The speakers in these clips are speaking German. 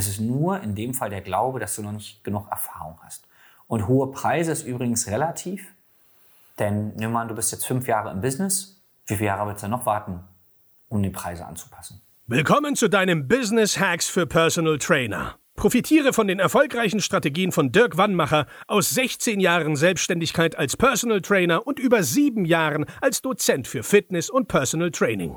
Es ist nur in dem Fall der Glaube, dass du noch nicht genug Erfahrung hast. Und hohe Preise ist übrigens relativ, denn nimm mal du bist jetzt fünf Jahre im Business. Wie viele Jahre willst du noch warten, um die Preise anzupassen? Willkommen zu deinem Business Hacks für Personal Trainer. Profitiere von den erfolgreichen Strategien von Dirk Wannmacher aus 16 Jahren Selbstständigkeit als Personal Trainer und über sieben Jahren als Dozent für Fitness und Personal Training.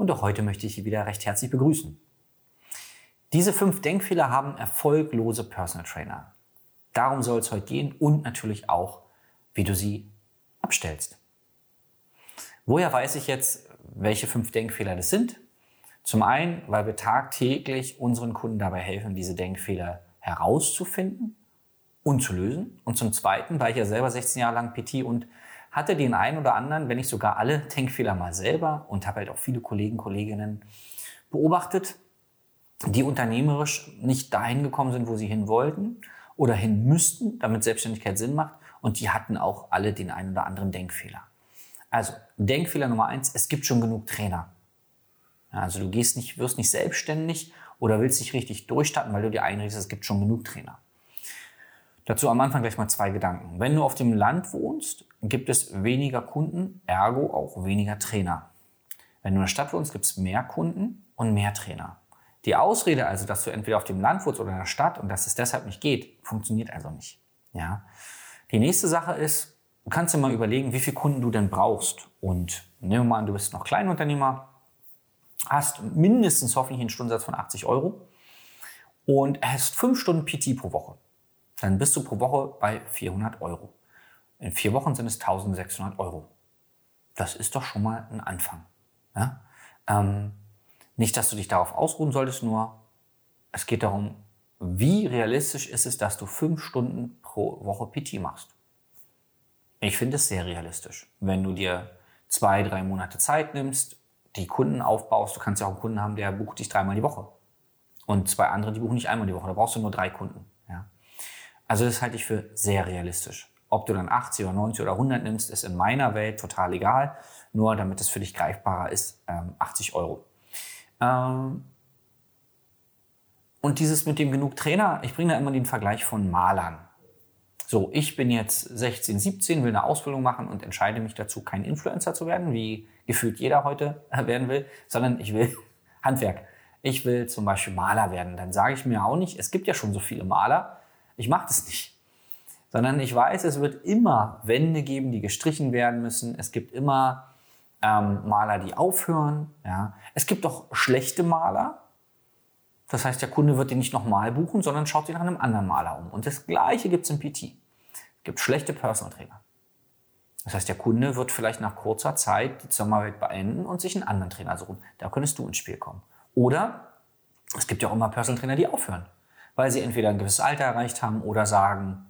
und auch heute möchte ich Sie wieder recht herzlich begrüßen. Diese fünf Denkfehler haben erfolglose Personal Trainer. Darum soll es heute gehen und natürlich auch, wie du sie abstellst. Woher weiß ich jetzt, welche fünf Denkfehler das sind? Zum einen, weil wir tagtäglich unseren Kunden dabei helfen, diese Denkfehler herauszufinden und zu lösen. Und zum zweiten, weil ich ja selber 16 Jahre lang PT und hatte den einen oder anderen, wenn nicht sogar alle Denkfehler mal selber und habe halt auch viele Kollegen, Kolleginnen beobachtet, die unternehmerisch nicht dahin gekommen sind, wo sie hin wollten oder hin müssten, damit Selbstständigkeit Sinn macht. Und die hatten auch alle den einen oder anderen Denkfehler. Also Denkfehler Nummer eins, es gibt schon genug Trainer. Also du gehst nicht, wirst nicht selbstständig oder willst dich richtig durchstarten, weil du dir einrichtest, es gibt schon genug Trainer. Dazu am Anfang gleich mal zwei Gedanken. Wenn du auf dem Land wohnst, gibt es weniger Kunden, ergo auch weniger Trainer. Wenn du in der Stadt wohnst, gibt es mehr Kunden und mehr Trainer. Die Ausrede also, dass du entweder auf dem Land wohnst oder in der Stadt und dass es deshalb nicht geht, funktioniert also nicht. Ja. Die nächste Sache ist, du kannst dir mal überlegen, wie viele Kunden du denn brauchst. Und nehmen wir mal an, du bist noch Kleinunternehmer, hast mindestens hoffentlich einen Stundensatz von 80 Euro und hast fünf Stunden PT pro Woche. Dann bist du pro Woche bei 400 Euro. In vier Wochen sind es 1600 Euro. Das ist doch schon mal ein Anfang. Ja? Ähm, nicht, dass du dich darauf ausruhen solltest, nur es geht darum, wie realistisch ist es, dass du fünf Stunden pro Woche PT machst. Ich finde es sehr realistisch. Wenn du dir zwei, drei Monate Zeit nimmst, die Kunden aufbaust. Du kannst ja auch einen Kunden haben, der bucht dich dreimal die Woche. Und zwei andere, die buchen nicht einmal die Woche. Da brauchst du nur drei Kunden. Ja. Also das halte ich für sehr realistisch. Ob du dann 80 oder 90 oder 100 nimmst, ist in meiner Welt total egal. Nur damit es für dich greifbarer ist, 80 ähm, Euro. Ähm, und dieses mit dem genug Trainer, ich bringe da immer den Vergleich von Malern. So, ich bin jetzt 16, 17, will eine Ausbildung machen und entscheide mich dazu, kein Influencer zu werden, wie gefühlt jeder heute werden will, sondern ich will Handwerk. Ich will zum Beispiel Maler werden. Dann sage ich mir auch nicht, es gibt ja schon so viele Maler, ich mache das nicht. Sondern ich weiß, es wird immer Wände geben, die gestrichen werden müssen. Es gibt immer ähm, Maler, die aufhören. Ja. Es gibt auch schlechte Maler. Das heißt, der Kunde wird den nicht nochmal buchen, sondern schaut sich nach einem anderen Maler um. Und das Gleiche gibt es im PT gibt schlechte Personal Trainer. Das heißt, der Kunde wird vielleicht nach kurzer Zeit die Zusammenarbeit beenden und sich einen anderen Trainer suchen. Da könntest du ins Spiel kommen. Oder es gibt ja auch immer Personal Trainer, die aufhören, weil sie entweder ein gewisses Alter erreicht haben oder sagen,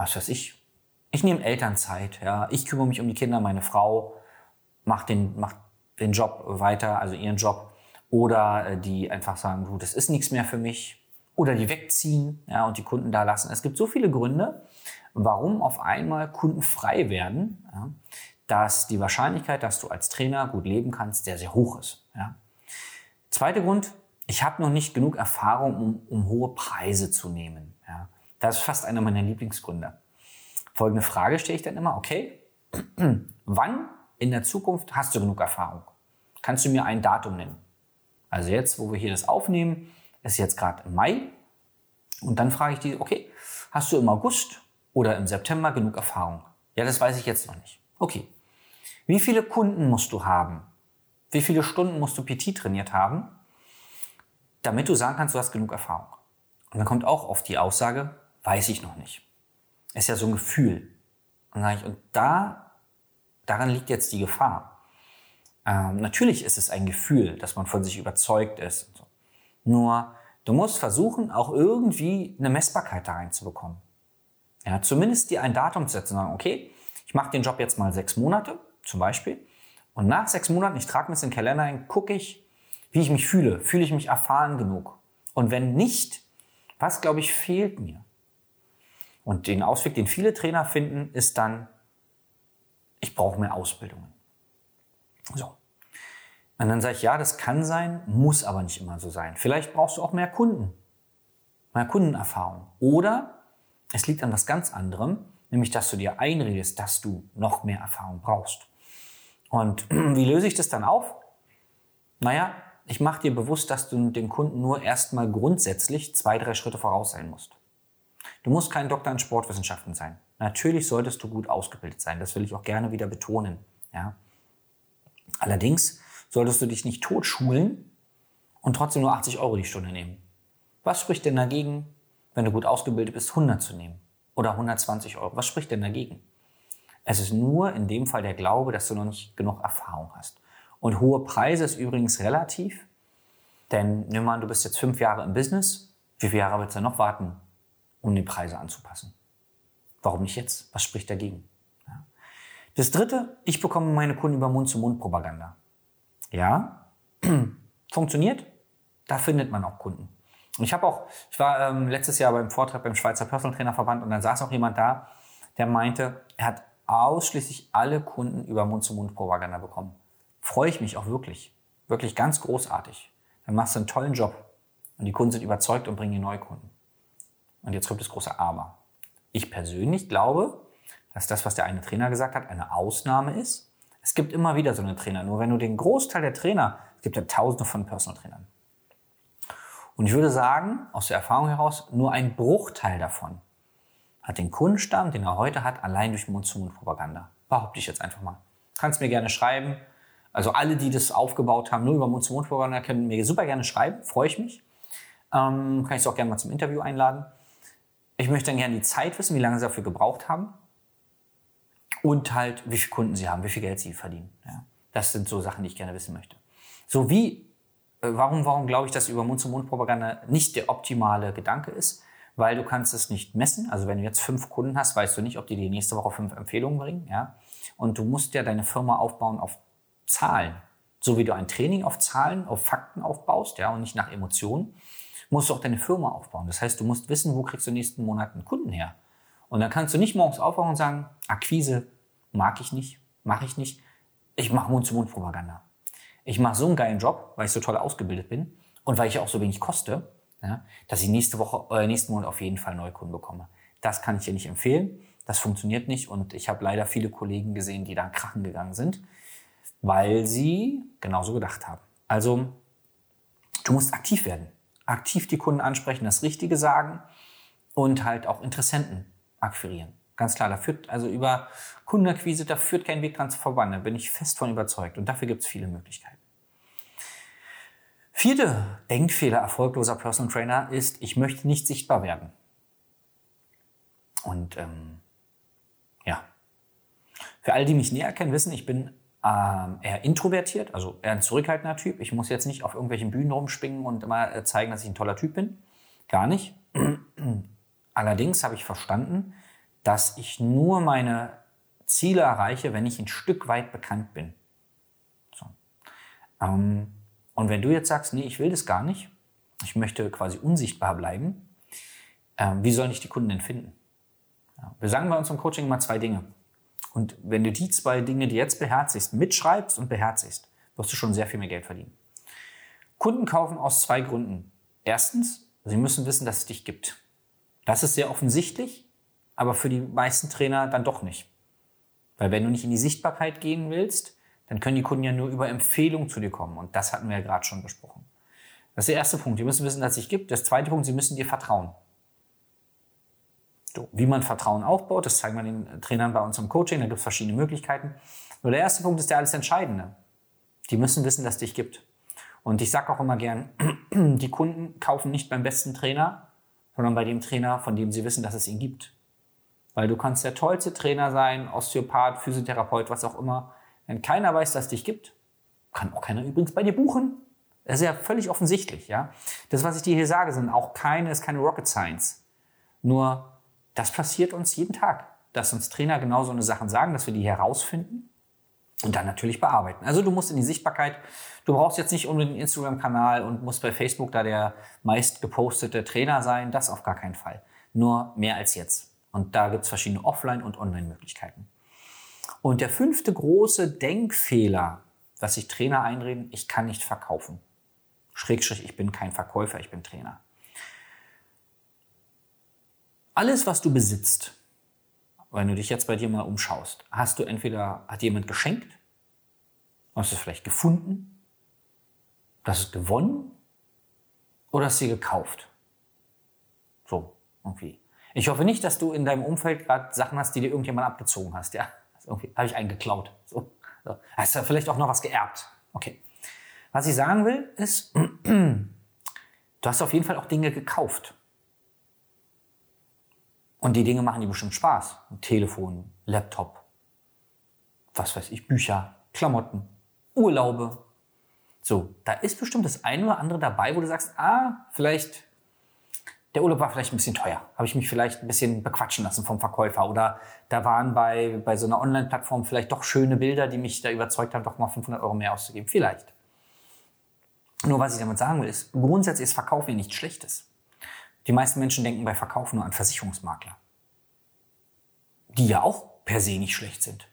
was weiß ich, ich nehme Elternzeit, ja, ich kümmere mich um die Kinder, meine Frau macht den, macht den Job weiter, also ihren Job. Oder äh, die einfach sagen, du, das ist nichts mehr für mich. Oder die wegziehen ja, und die Kunden da lassen. Es gibt so viele Gründe, warum auf einmal Kunden frei werden, ja, dass die Wahrscheinlichkeit, dass du als Trainer gut leben kannst, sehr, sehr hoch ist. Ja. Zweiter Grund, ich habe noch nicht genug Erfahrung, um, um hohe Preise zu nehmen. Das ist fast einer meiner Lieblingsgründe. Folgende Frage stelle ich dann immer, okay, wann in der Zukunft hast du genug Erfahrung? Kannst du mir ein Datum nennen? Also jetzt, wo wir hier das aufnehmen, ist jetzt gerade Mai. Und dann frage ich die, okay, hast du im August oder im September genug Erfahrung? Ja, das weiß ich jetzt noch nicht. Okay. Wie viele Kunden musst du haben? Wie viele Stunden musst du PT trainiert haben, damit du sagen kannst, du hast genug Erfahrung? Und dann kommt auch oft die Aussage, weiß ich noch nicht. Ist ja so ein Gefühl. Und, ich, und da, daran liegt jetzt die Gefahr. Ähm, natürlich ist es ein Gefühl, dass man von sich überzeugt ist. So. Nur Du musst versuchen, auch irgendwie eine Messbarkeit da reinzubekommen. Ja, zumindest dir ein Datum zu setzen und sagen, okay, ich mache den Job jetzt mal sechs Monate, zum Beispiel. Und nach sechs Monaten, ich trage mir in den Kalender ein, gucke ich, wie ich mich fühle. Fühle ich mich erfahren genug? Und wenn nicht, was, glaube ich, fehlt mir? Und den Ausweg, den viele Trainer finden, ist dann, ich brauche mehr Ausbildungen. So. Und dann sage ich, ja, das kann sein, muss aber nicht immer so sein. Vielleicht brauchst du auch mehr Kunden, mehr Kundenerfahrung. Oder es liegt an was ganz anderem, nämlich dass du dir einredest, dass du noch mehr Erfahrung brauchst. Und wie löse ich das dann auf? Naja, ich mache dir bewusst, dass du dem Kunden nur erstmal grundsätzlich zwei, drei Schritte voraus sein musst. Du musst kein Doktor in Sportwissenschaften sein. Natürlich solltest du gut ausgebildet sein. Das will ich auch gerne wieder betonen. Ja. Allerdings solltest du dich nicht totschulen und trotzdem nur 80 Euro die Stunde nehmen. Was spricht denn dagegen, wenn du gut ausgebildet bist, 100 zu nehmen? Oder 120 Euro? Was spricht denn dagegen? Es ist nur in dem Fall der Glaube, dass du noch nicht genug Erfahrung hast. Und hohe Preise ist übrigens relativ, denn nimm mal du bist jetzt fünf Jahre im Business. Wie viele Jahre willst du noch warten, um die Preise anzupassen? Warum nicht jetzt? Was spricht dagegen? Ja. Das dritte, ich bekomme meine Kunden über Mund-zu-Mund-Propaganda. Ja, funktioniert. Da findet man auch Kunden. Und ich habe auch, ich war ähm, letztes Jahr beim Vortrag beim Schweizer Personal Trainer Verband und dann saß auch jemand da, der meinte, er hat ausschließlich alle Kunden über Mund-zu-Mund-Propaganda bekommen. Freue ich mich auch wirklich. Wirklich ganz großartig. Dann machst du einen tollen Job. Und die Kunden sind überzeugt und bringen dir neue Kunden. Und jetzt kommt das große Aber. Ich persönlich glaube, dass das, was der eine Trainer gesagt hat, eine Ausnahme ist. Es gibt immer wieder so eine Trainer. Nur wenn du den Großteil der Trainer, es gibt ja tausende von Personal Trainern. Und ich würde sagen, aus der Erfahrung heraus, nur ein Bruchteil davon hat den Kundenstamm, den er heute hat, allein durch Mund-zu-Mund-Propaganda. Behaupte ich jetzt einfach mal. Kannst mir gerne schreiben. Also alle, die das aufgebaut haben, nur über Mund-zu-Mund-Propaganda, können mir super gerne schreiben. Freue ich mich. Ähm, kann ich auch gerne mal zum Interview einladen. Ich möchte dann gerne die Zeit wissen, wie lange sie dafür gebraucht haben. Und halt, wie viele Kunden sie haben, wie viel Geld sie verdienen. Ja, das sind so Sachen, die ich gerne wissen möchte. So wie, äh, warum, warum glaube ich, dass über Mund-zu-Mund-Propaganda nicht der optimale Gedanke ist? weil du kannst es nicht messen. Also wenn du jetzt fünf Kunden hast, weißt du nicht, ob die die nächste Woche fünf Empfehlungen bringen. Ja? Und du musst ja deine Firma aufbauen auf Zahlen. So wie du ein Training auf Zahlen, auf Fakten aufbaust, ja, und nicht nach Emotionen, musst du auch deine Firma aufbauen. Das heißt, du musst wissen, wo kriegst du nächsten Monaten Kunden her. Und dann kannst du nicht morgens aufwachen und sagen, Akquise mag ich nicht, mache ich nicht. Ich mache Mund-zu-Mund-Propaganda. Ich mache so einen geilen Job, weil ich so toll ausgebildet bin und weil ich auch so wenig koste ja, dass ich nächste Woche, äh, nächsten Monat auf jeden Fall Neukunden bekomme. Das kann ich dir nicht empfehlen. Das funktioniert nicht und ich habe leider viele Kollegen gesehen, die da krachen gegangen sind, weil sie genauso gedacht haben. Also du musst aktiv werden, aktiv die Kunden ansprechen, das Richtige sagen und halt auch Interessenten akquirieren. Ganz klar, da führt also über Kundenakquise, da führt kein Weg dran vorbei. Da bin ich fest von überzeugt und dafür gibt es viele Möglichkeiten. Vierte Denkfehler erfolgloser Personal Trainer ist, ich möchte nicht sichtbar werden. Und ähm, ja, für alle, die mich näher kennen, wissen, ich bin ähm, eher introvertiert, also eher ein zurückhaltender Typ. Ich muss jetzt nicht auf irgendwelchen Bühnen rumspringen und immer äh, zeigen, dass ich ein toller Typ bin. Gar nicht. Allerdings habe ich verstanden, dass ich nur meine Ziele erreiche, wenn ich ein Stück weit bekannt bin. So. Ähm, und wenn du jetzt sagst, nee, ich will das gar nicht, ich möchte quasi unsichtbar bleiben, äh, wie sollen ich die Kunden denn finden? Ja, wir sagen bei uns im Coaching mal zwei Dinge. Und wenn du die zwei Dinge, die jetzt beherzigst, mitschreibst und beherzigst, wirst du schon sehr viel mehr Geld verdienen. Kunden kaufen aus zwei Gründen. Erstens, sie müssen wissen, dass es dich gibt. Das ist sehr offensichtlich, aber für die meisten Trainer dann doch nicht. Weil wenn du nicht in die Sichtbarkeit gehen willst, dann können die Kunden ja nur über Empfehlung zu dir kommen. Und das hatten wir ja gerade schon besprochen. Das ist der erste Punkt. Die müssen wissen, dass es sich gibt. Der zweite Punkt, sie müssen dir vertrauen. Wie man Vertrauen aufbaut, das zeigen wir den Trainern bei uns im Coaching. Da gibt es verschiedene Möglichkeiten. Nur der erste Punkt ist der alles Entscheidende. Die müssen wissen, dass es dich gibt. Und ich sage auch immer gern, die Kunden kaufen nicht beim besten Trainer, sondern bei dem Trainer, von dem sie wissen, dass es ihn gibt. Weil du kannst der tollste Trainer sein, Osteopath, Physiotherapeut, was auch immer. Wenn keiner weiß, dass es dich gibt, kann auch keiner übrigens bei dir buchen. Das ist ja völlig offensichtlich, ja. Das, was ich dir hier sage, sind auch keine, ist keine Rocket Science. Nur, das passiert uns jeden Tag, dass uns Trainer genau so eine Sachen sagen, dass wir die herausfinden und dann natürlich bearbeiten. Also du musst in die Sichtbarkeit, du brauchst jetzt nicht unbedingt einen Instagram-Kanal und musst bei Facebook da der meist gepostete Trainer sein, das auf gar keinen Fall. Nur mehr als jetzt. Und da gibt es verschiedene Offline- und Online-Möglichkeiten. Und der fünfte große Denkfehler, was sich Trainer einreden, ich kann nicht verkaufen. Schrägstrich, ich bin kein Verkäufer, ich bin Trainer. Alles, was du besitzt, wenn du dich jetzt bei dir mal umschaust, hast du entweder, hat jemand geschenkt, hast du es vielleicht gefunden, hast es gewonnen oder hast du sie gekauft. So, irgendwie. Ich hoffe nicht, dass du in deinem Umfeld gerade Sachen hast, die dir irgendjemand abgezogen hast, ja. Also irgendwie habe ich einen geklaut. So. so. Hast du vielleicht auch noch was geerbt. Okay. Was ich sagen will, ist, du hast auf jeden Fall auch Dinge gekauft. Und die Dinge machen dir bestimmt Spaß. Telefon, Laptop, was weiß ich, Bücher, Klamotten, Urlaube. So, da ist bestimmt das eine oder andere dabei, wo du sagst, ah, vielleicht, der Urlaub war vielleicht ein bisschen teuer. Habe ich mich vielleicht ein bisschen bequatschen lassen vom Verkäufer. Oder da waren bei, bei so einer Online-Plattform vielleicht doch schöne Bilder, die mich da überzeugt haben, doch mal 500 Euro mehr auszugeben. Vielleicht. Nur was ich damit sagen will, ist, grundsätzlich ist Verkaufen nichts Schlechtes. Die meisten Menschen denken bei Verkaufen nur an Versicherungsmakler, die ja auch per se nicht schlecht sind.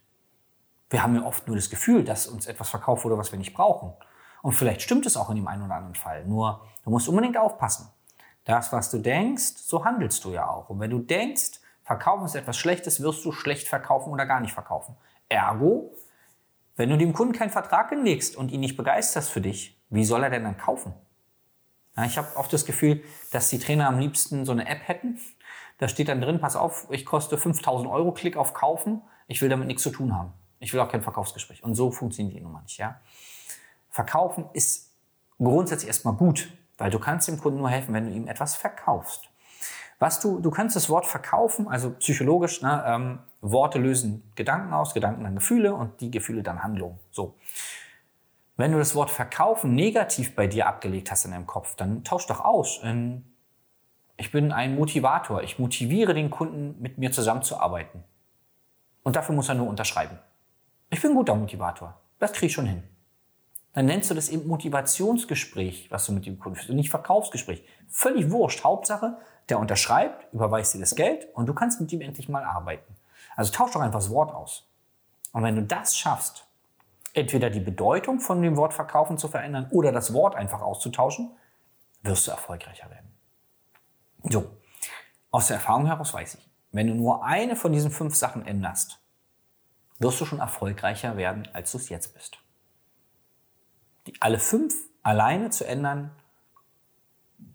Wir haben ja oft nur das Gefühl, dass uns etwas verkauft wurde, was wir nicht brauchen. Und vielleicht stimmt es auch in dem einen oder anderen Fall. Nur, du musst unbedingt aufpassen. Das, was du denkst, so handelst du ja auch. Und wenn du denkst, Verkaufen ist etwas Schlechtes, wirst du schlecht verkaufen oder gar nicht verkaufen. Ergo, wenn du dem Kunden keinen Vertrag hinlegst und ihn nicht begeisterst für dich, wie soll er denn dann kaufen? Ja, ich habe oft das Gefühl, dass die Trainer am liebsten so eine App hätten. Da steht dann drin, pass auf, ich koste 5000 Euro, klick auf kaufen. Ich will damit nichts zu tun haben. Ich will auch kein Verkaufsgespräch. Und so funktioniert die Nummer nicht. Ja? Verkaufen ist grundsätzlich erstmal gut, weil du kannst dem Kunden nur helfen, wenn du ihm etwas verkaufst. Was du, du kannst das Wort verkaufen, also psychologisch, ne, ähm, Worte lösen Gedanken aus, Gedanken dann Gefühle und die Gefühle dann Handlungen. So. Wenn du das Wort verkaufen negativ bei dir abgelegt hast in deinem Kopf, dann tausch doch aus. Ich bin ein Motivator. Ich motiviere den Kunden, mit mir zusammenzuarbeiten. Und dafür muss er nur unterschreiben. Ich bin ein guter Motivator. Das kriege ich schon hin. Dann nennst du das eben Motivationsgespräch, was du mit dem Kunden führst, und nicht Verkaufsgespräch. Völlig wurscht. Hauptsache, der unterschreibt, überweist dir das Geld und du kannst mit ihm endlich mal arbeiten. Also tausch doch einfach das Wort aus. Und wenn du das schaffst, entweder die Bedeutung von dem Wort verkaufen zu verändern oder das Wort einfach auszutauschen, wirst du erfolgreicher werden. So, aus der Erfahrung heraus weiß ich, wenn du nur eine von diesen fünf Sachen änderst, wirst du schon erfolgreicher werden, als du es jetzt bist. Die alle fünf alleine zu ändern,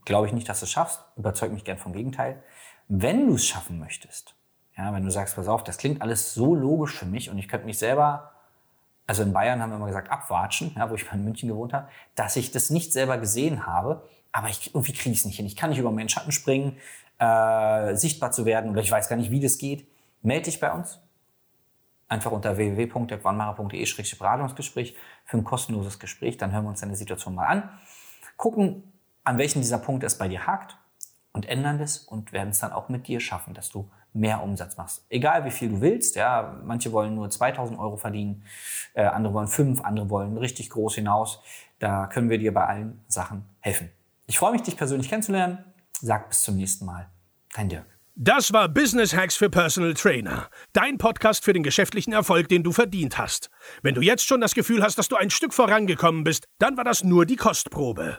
glaube ich nicht, dass du es schaffst. Überzeug mich gern vom Gegenteil. Wenn du es schaffen möchtest, ja, wenn du sagst, pass auf, das klingt alles so logisch für mich und ich könnte mich selber also in Bayern haben wir immer gesagt, abwatschen, ja, wo ich mal in München gewohnt habe, dass ich das nicht selber gesehen habe, aber ich, irgendwie kriege ich es nicht hin. Ich kann nicht über meinen Schatten springen, äh, sichtbar zu werden oder ich weiß gar nicht, wie das geht. Melde dich bei uns. Einfach unter www.wannmacher.de-beratungsgespräch für ein kostenloses Gespräch. Dann hören wir uns deine Situation mal an. Gucken, an welchen dieser Punkte es bei dir hakt und ändern das und werden es dann auch mit dir schaffen, dass du mehr Umsatz machst. Egal wie viel du willst, ja, manche wollen nur 2000 Euro verdienen, äh, andere wollen fünf, andere wollen richtig groß hinaus. Da können wir dir bei allen Sachen helfen. Ich freue mich, dich persönlich kennenzulernen. Sag bis zum nächsten Mal. Dein Dirk. Das war Business Hacks für Personal Trainer. Dein Podcast für den geschäftlichen Erfolg, den du verdient hast. Wenn du jetzt schon das Gefühl hast, dass du ein Stück vorangekommen bist, dann war das nur die Kostprobe.